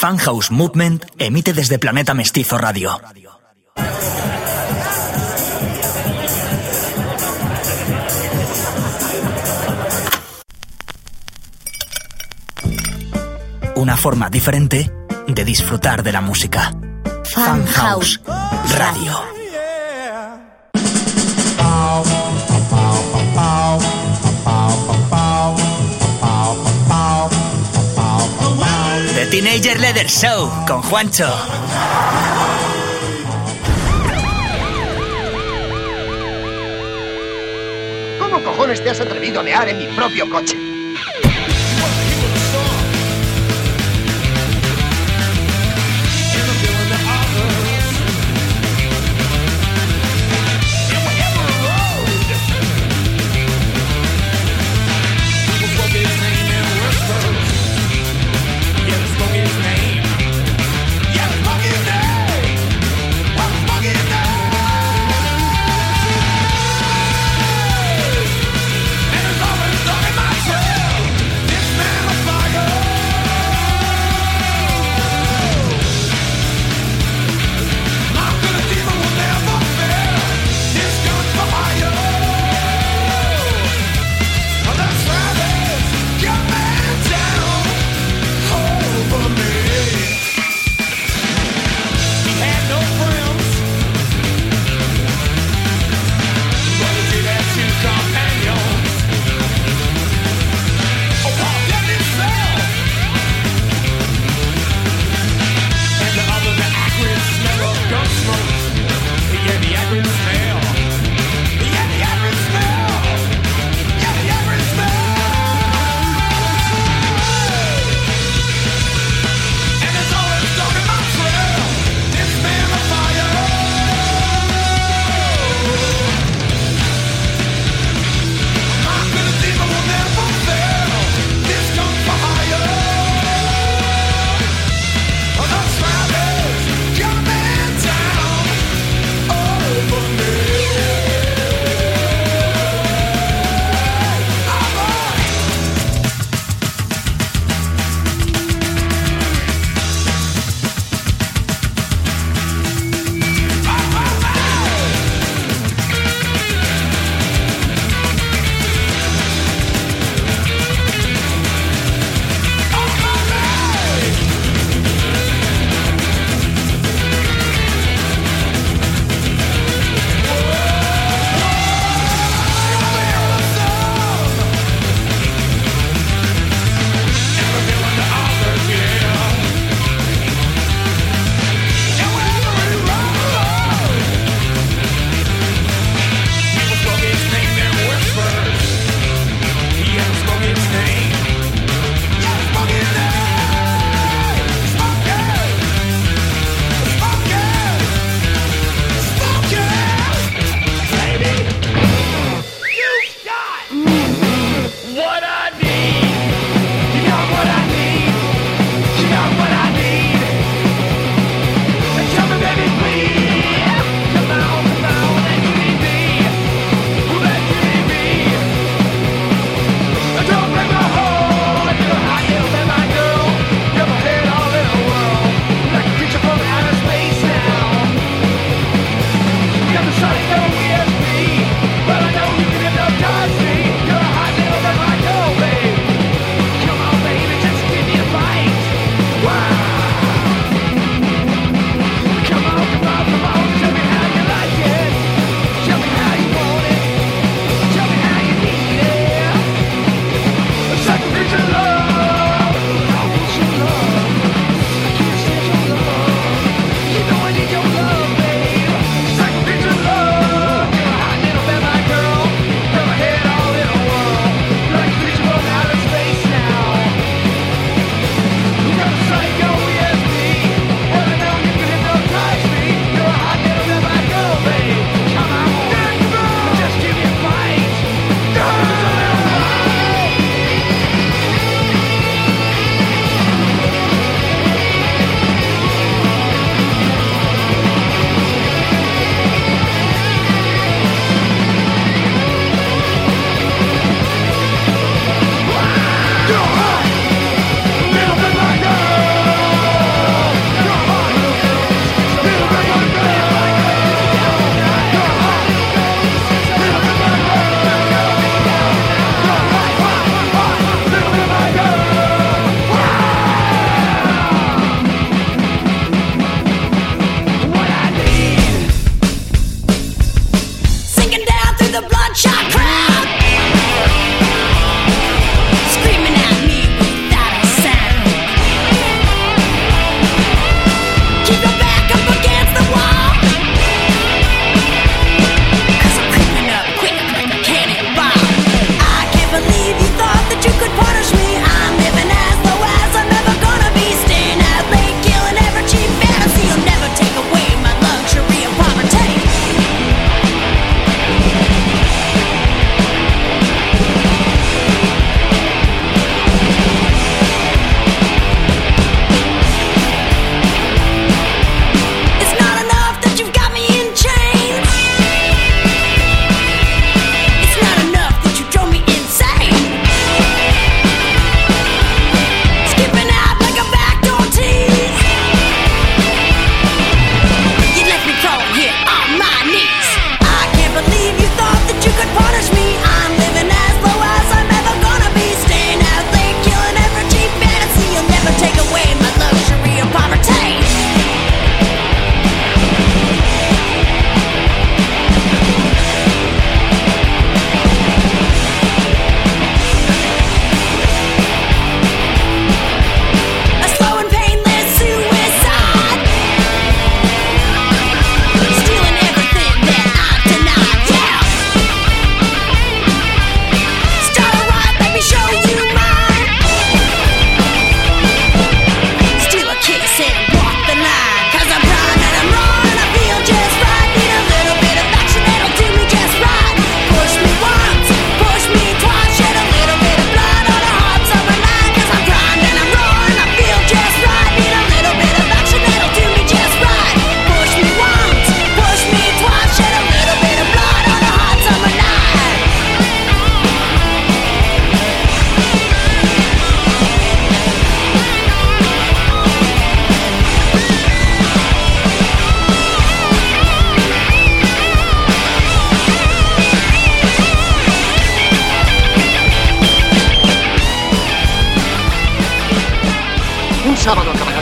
Funhouse Movement emite desde Planeta Mestizo Radio. Una forma diferente de disfrutar de la música. Funhouse Radio. Teenager Leather Show con Juancho. ¿Cómo cojones te has atrevido a mear en mi propio coche?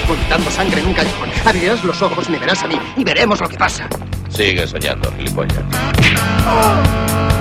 Vomitando sangre en un callejón. Abrirás los ojos, me verás a mí y veremos lo que pasa. Sigue soñando, gilipollas. crazy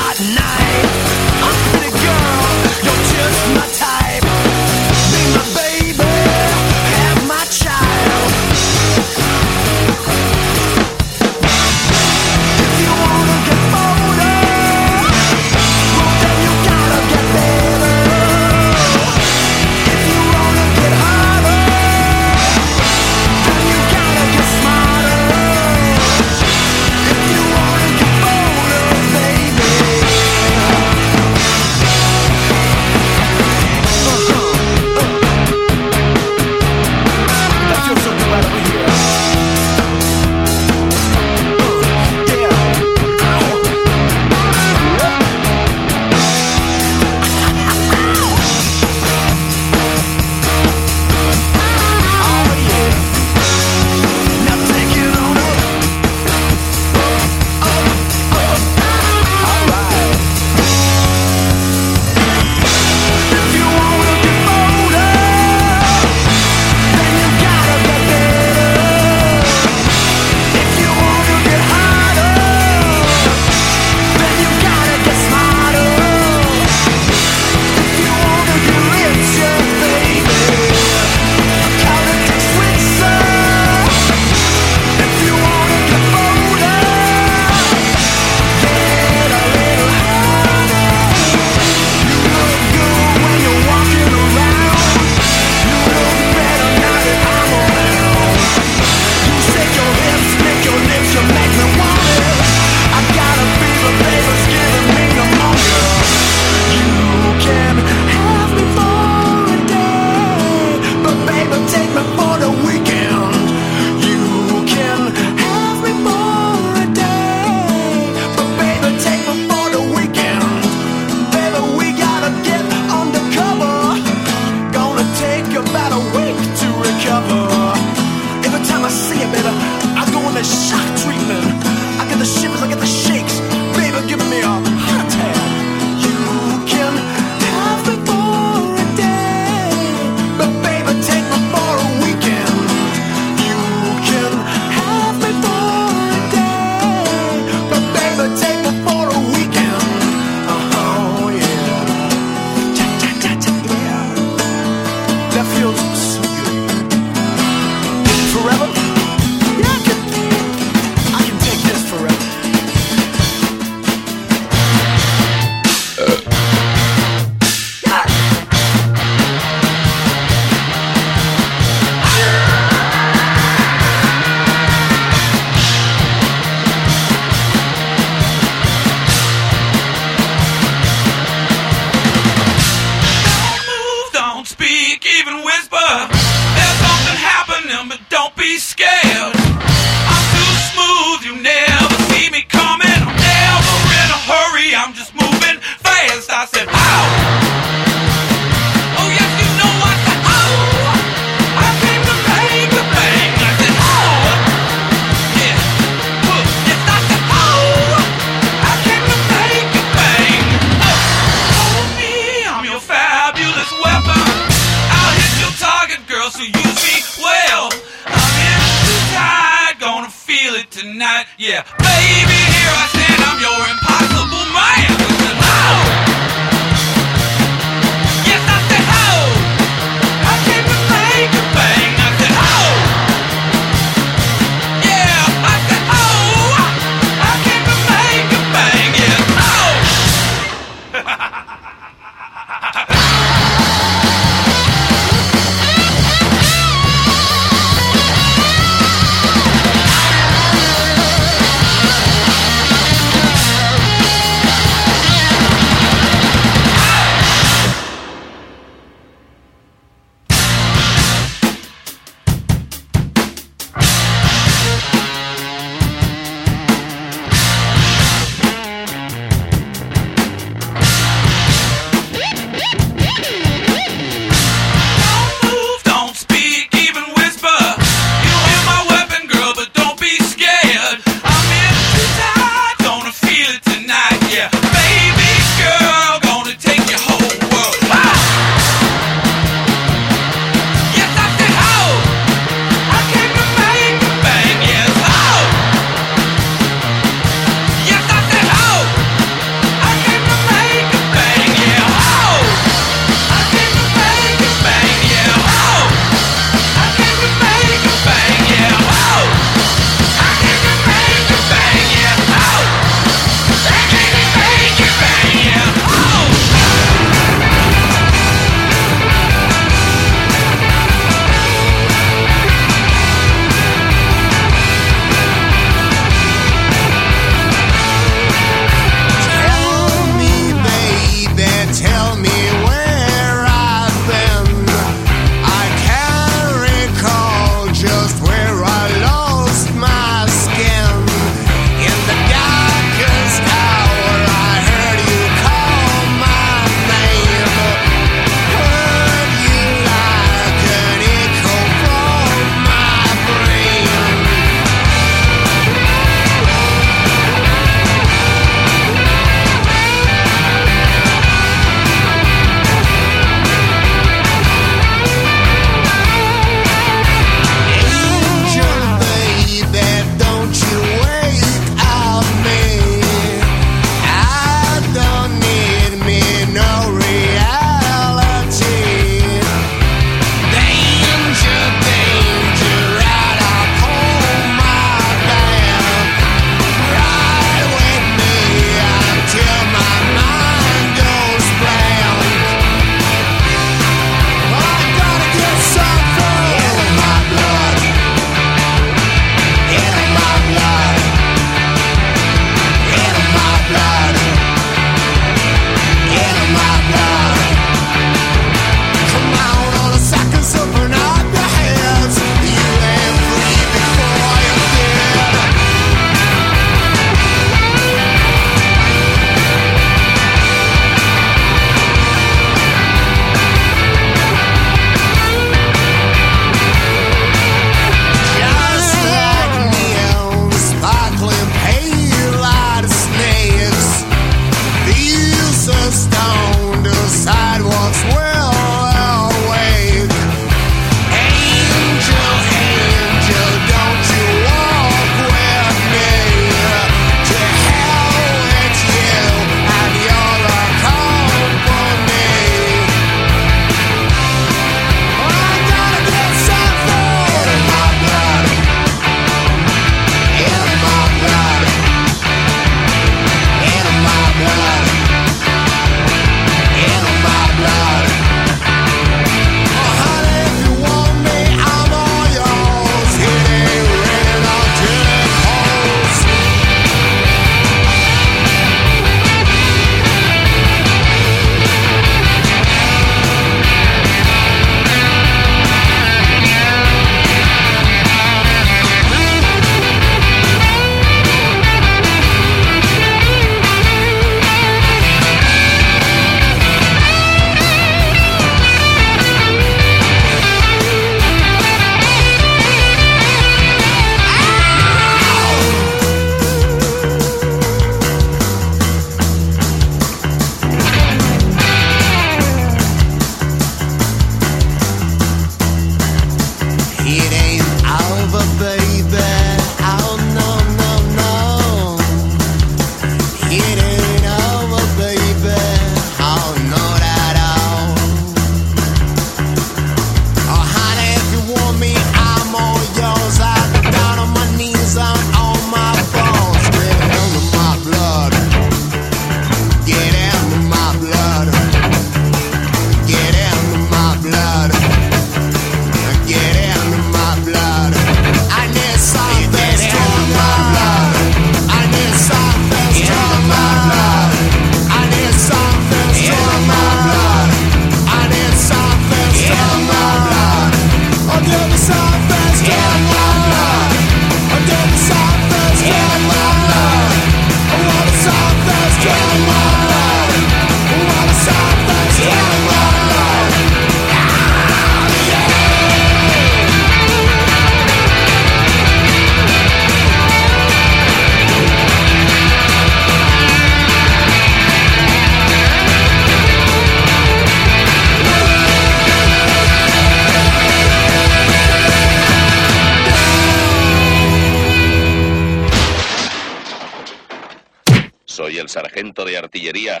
artillería.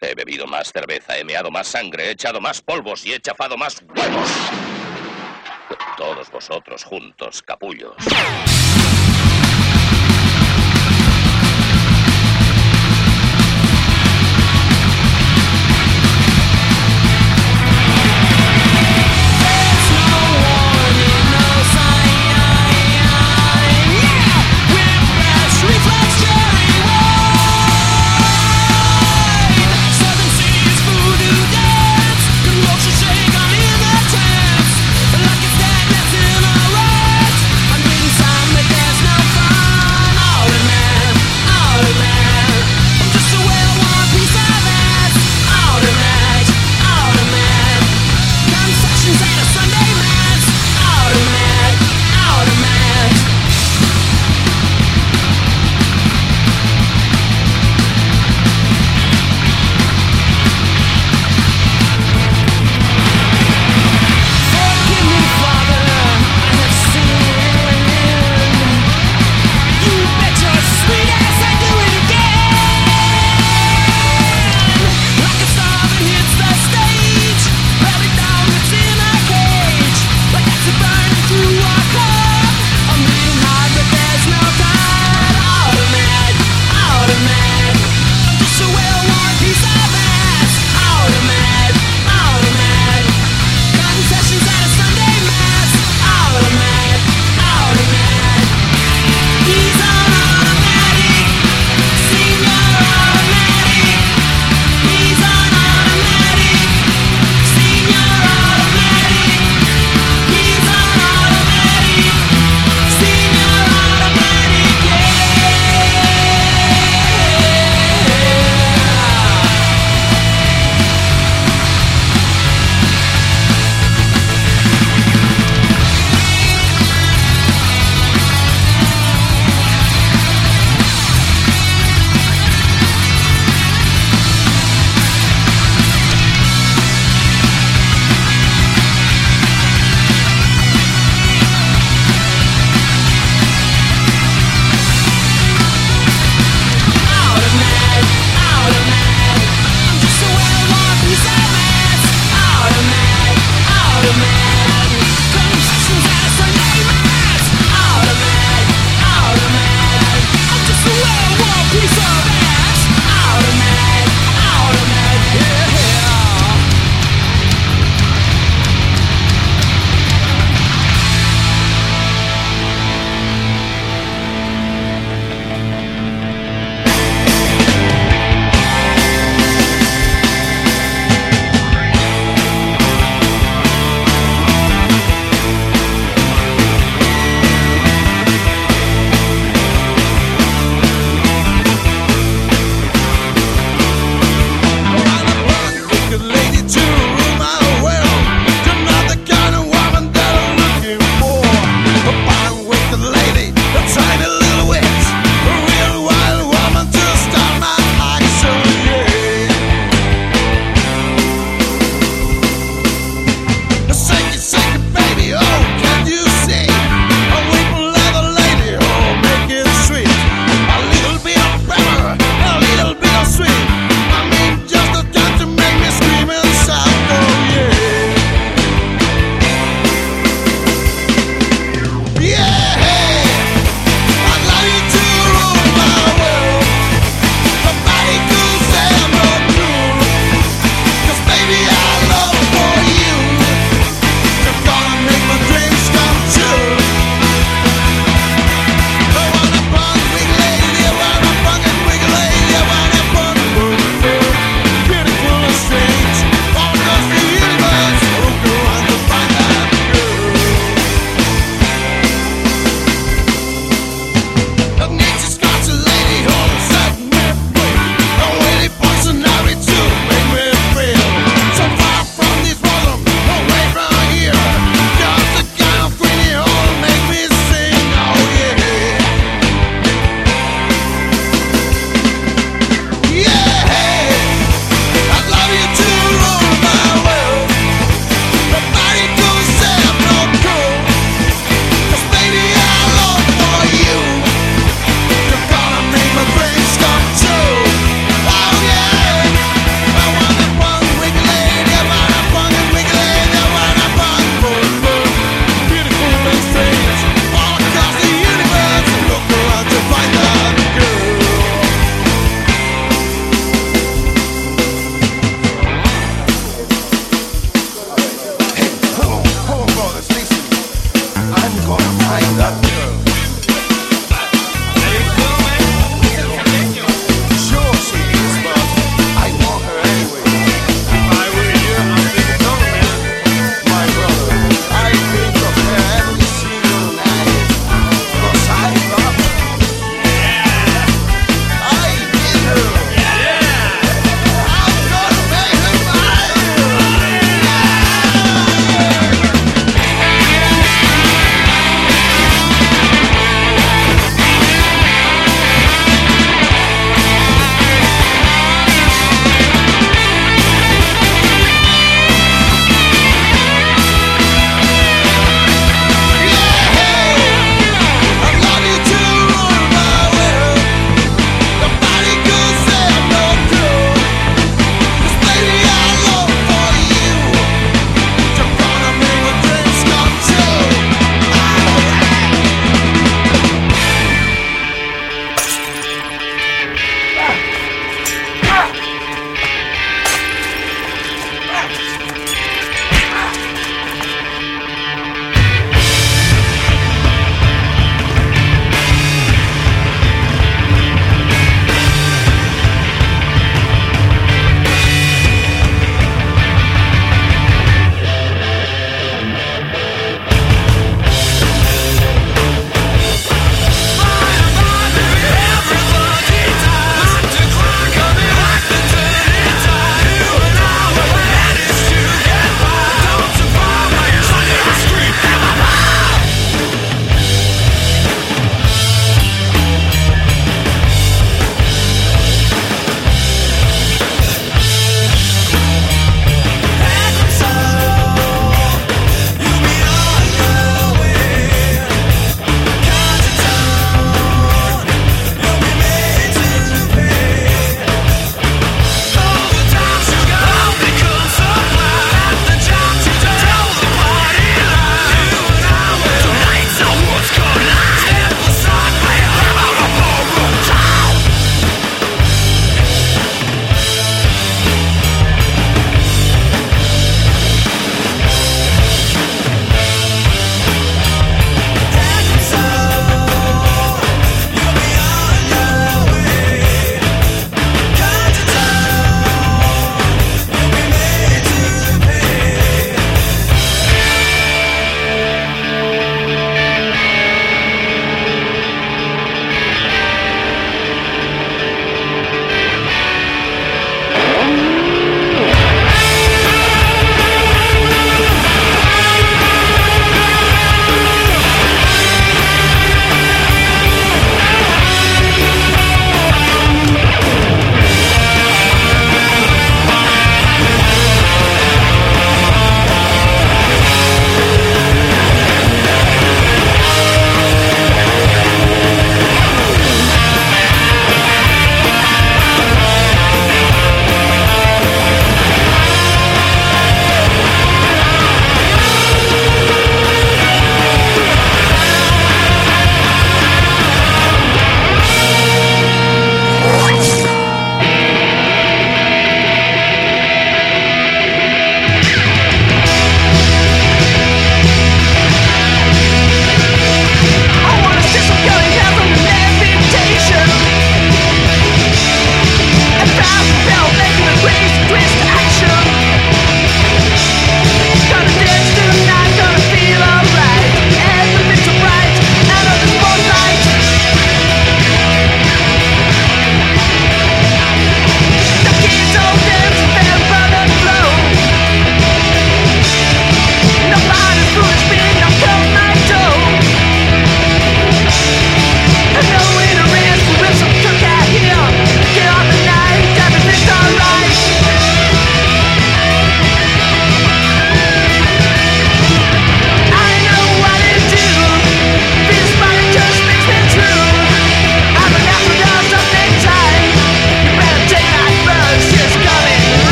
He bebido más cerveza, he meado más sangre, he echado más polvos y he chafado más huevos. Todos vosotros juntos, capullos.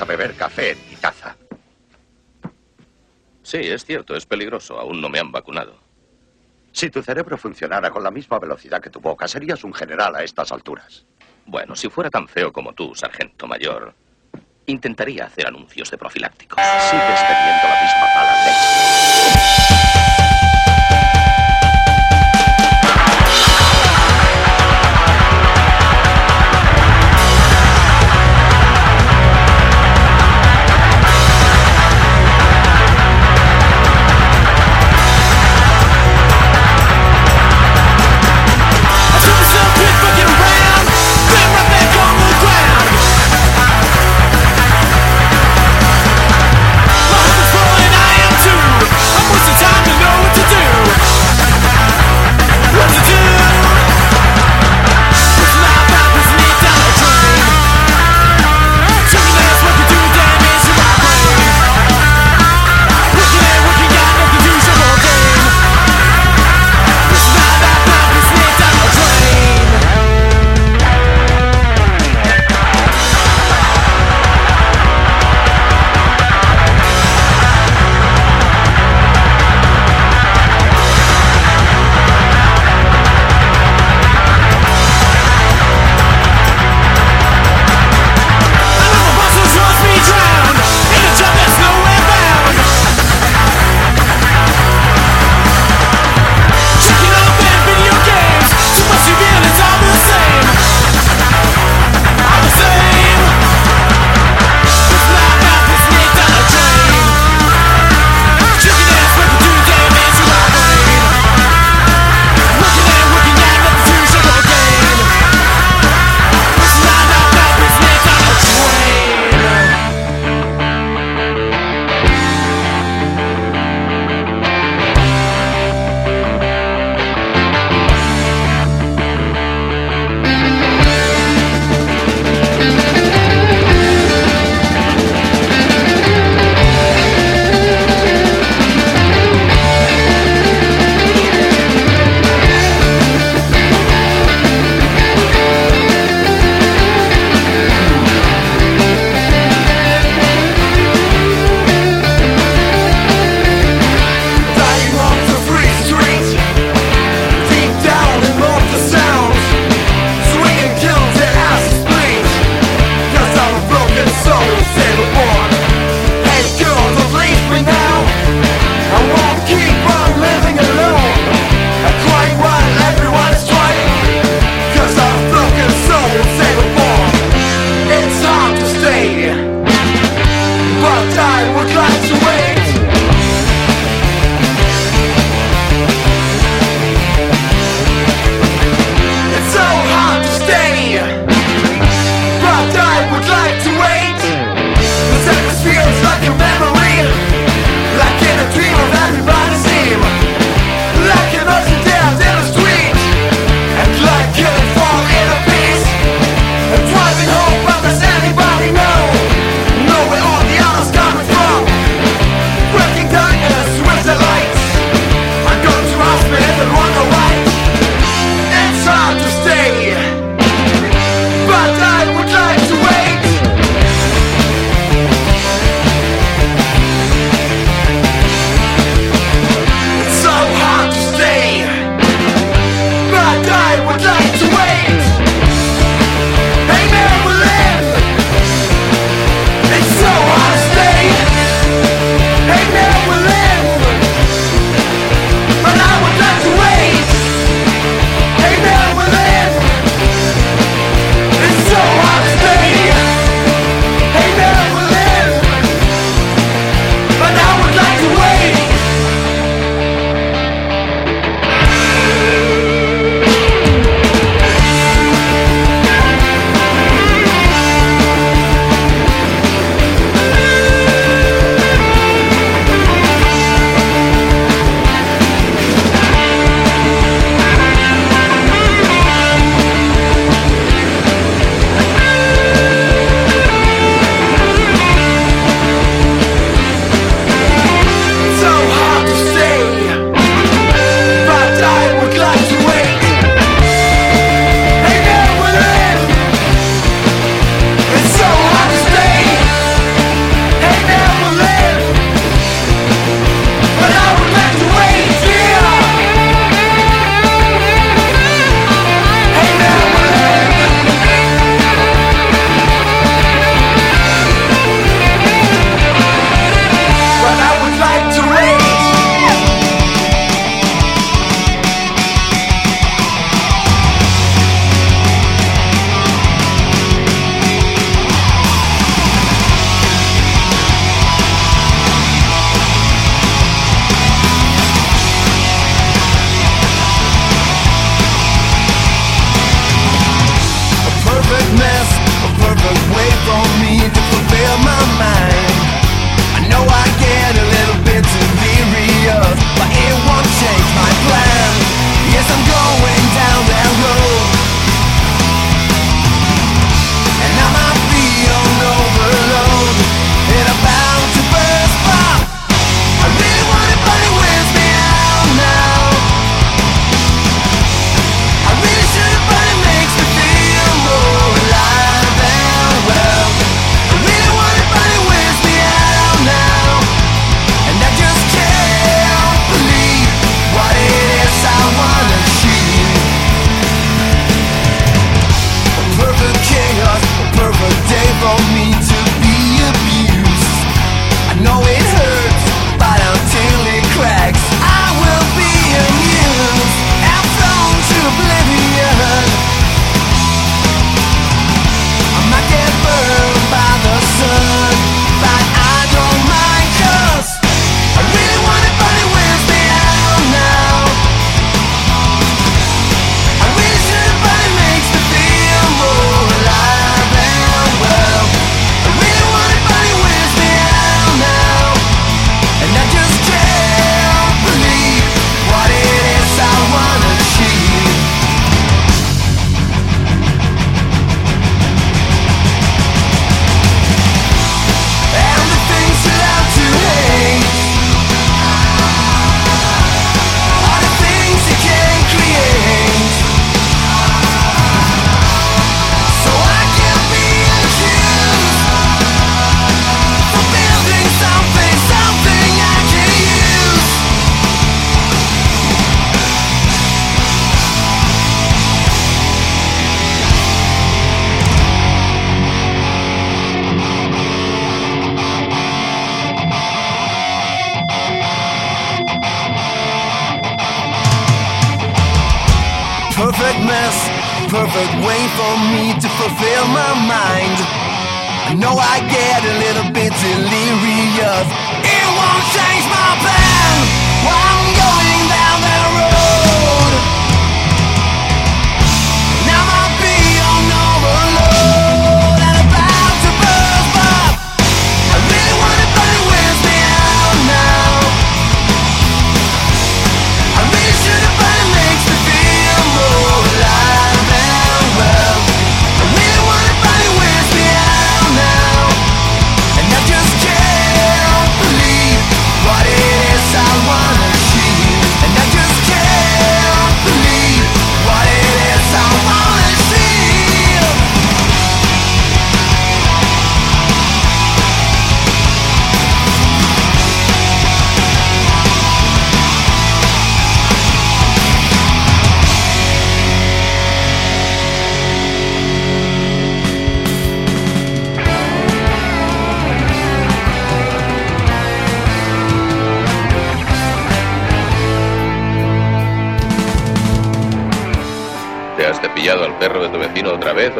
a beber café en mi taza. Sí, es cierto, es peligroso. Aún no me han vacunado. Si tu cerebro funcionara con la misma velocidad que tu boca, serías un general a estas alturas. Bueno, si fuera tan feo como tú, sargento mayor, intentaría hacer anuncios de profilácticos. Sigues teniendo la misma.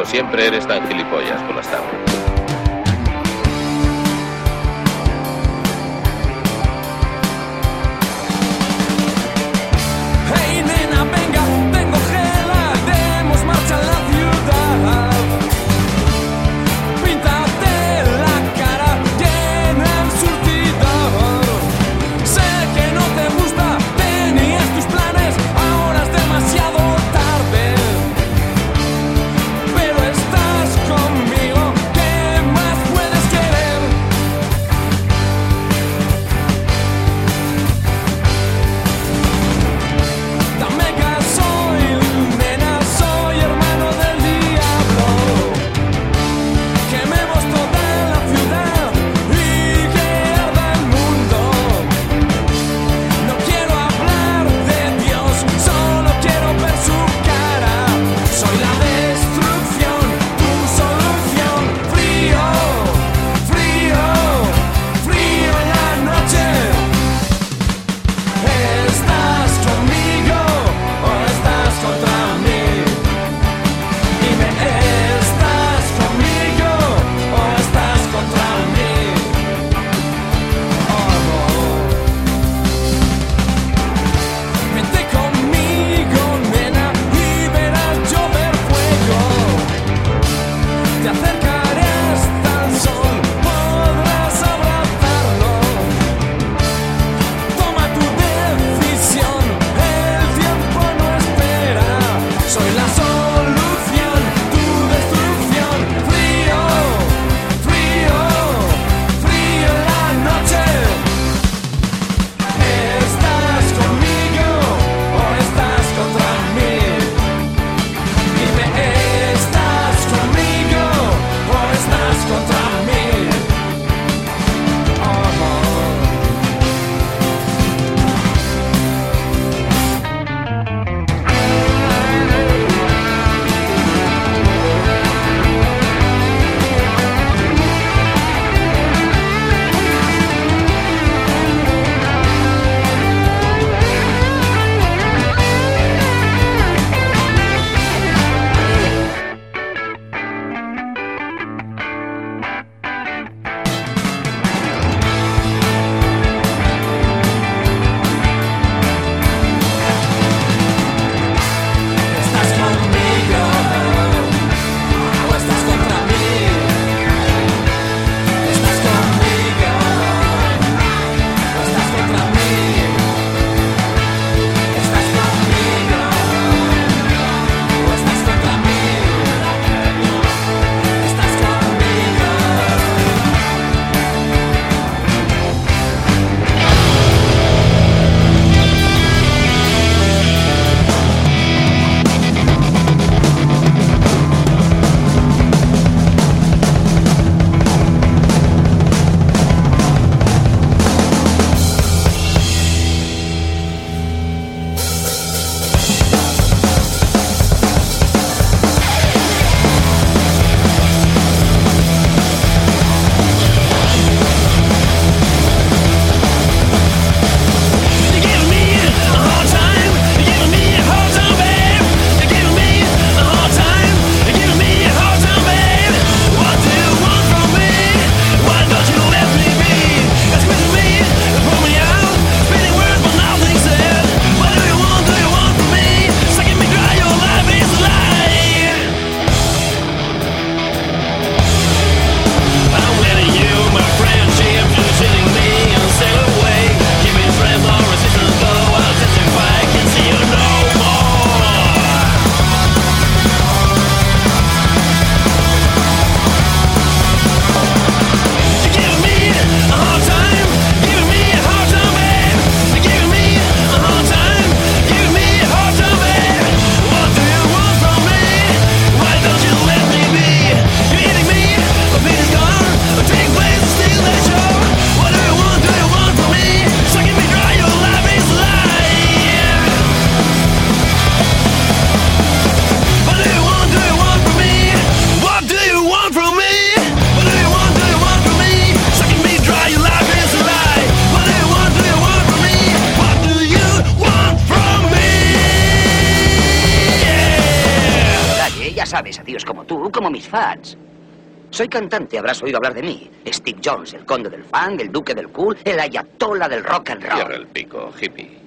Siempre eres tan gilipollas por las? Cantante, habrás oído hablar de mí. Steve Jones, el conde del funk, el duque del cool, el ayatola del rock and roll. Cierra el pico, hippie.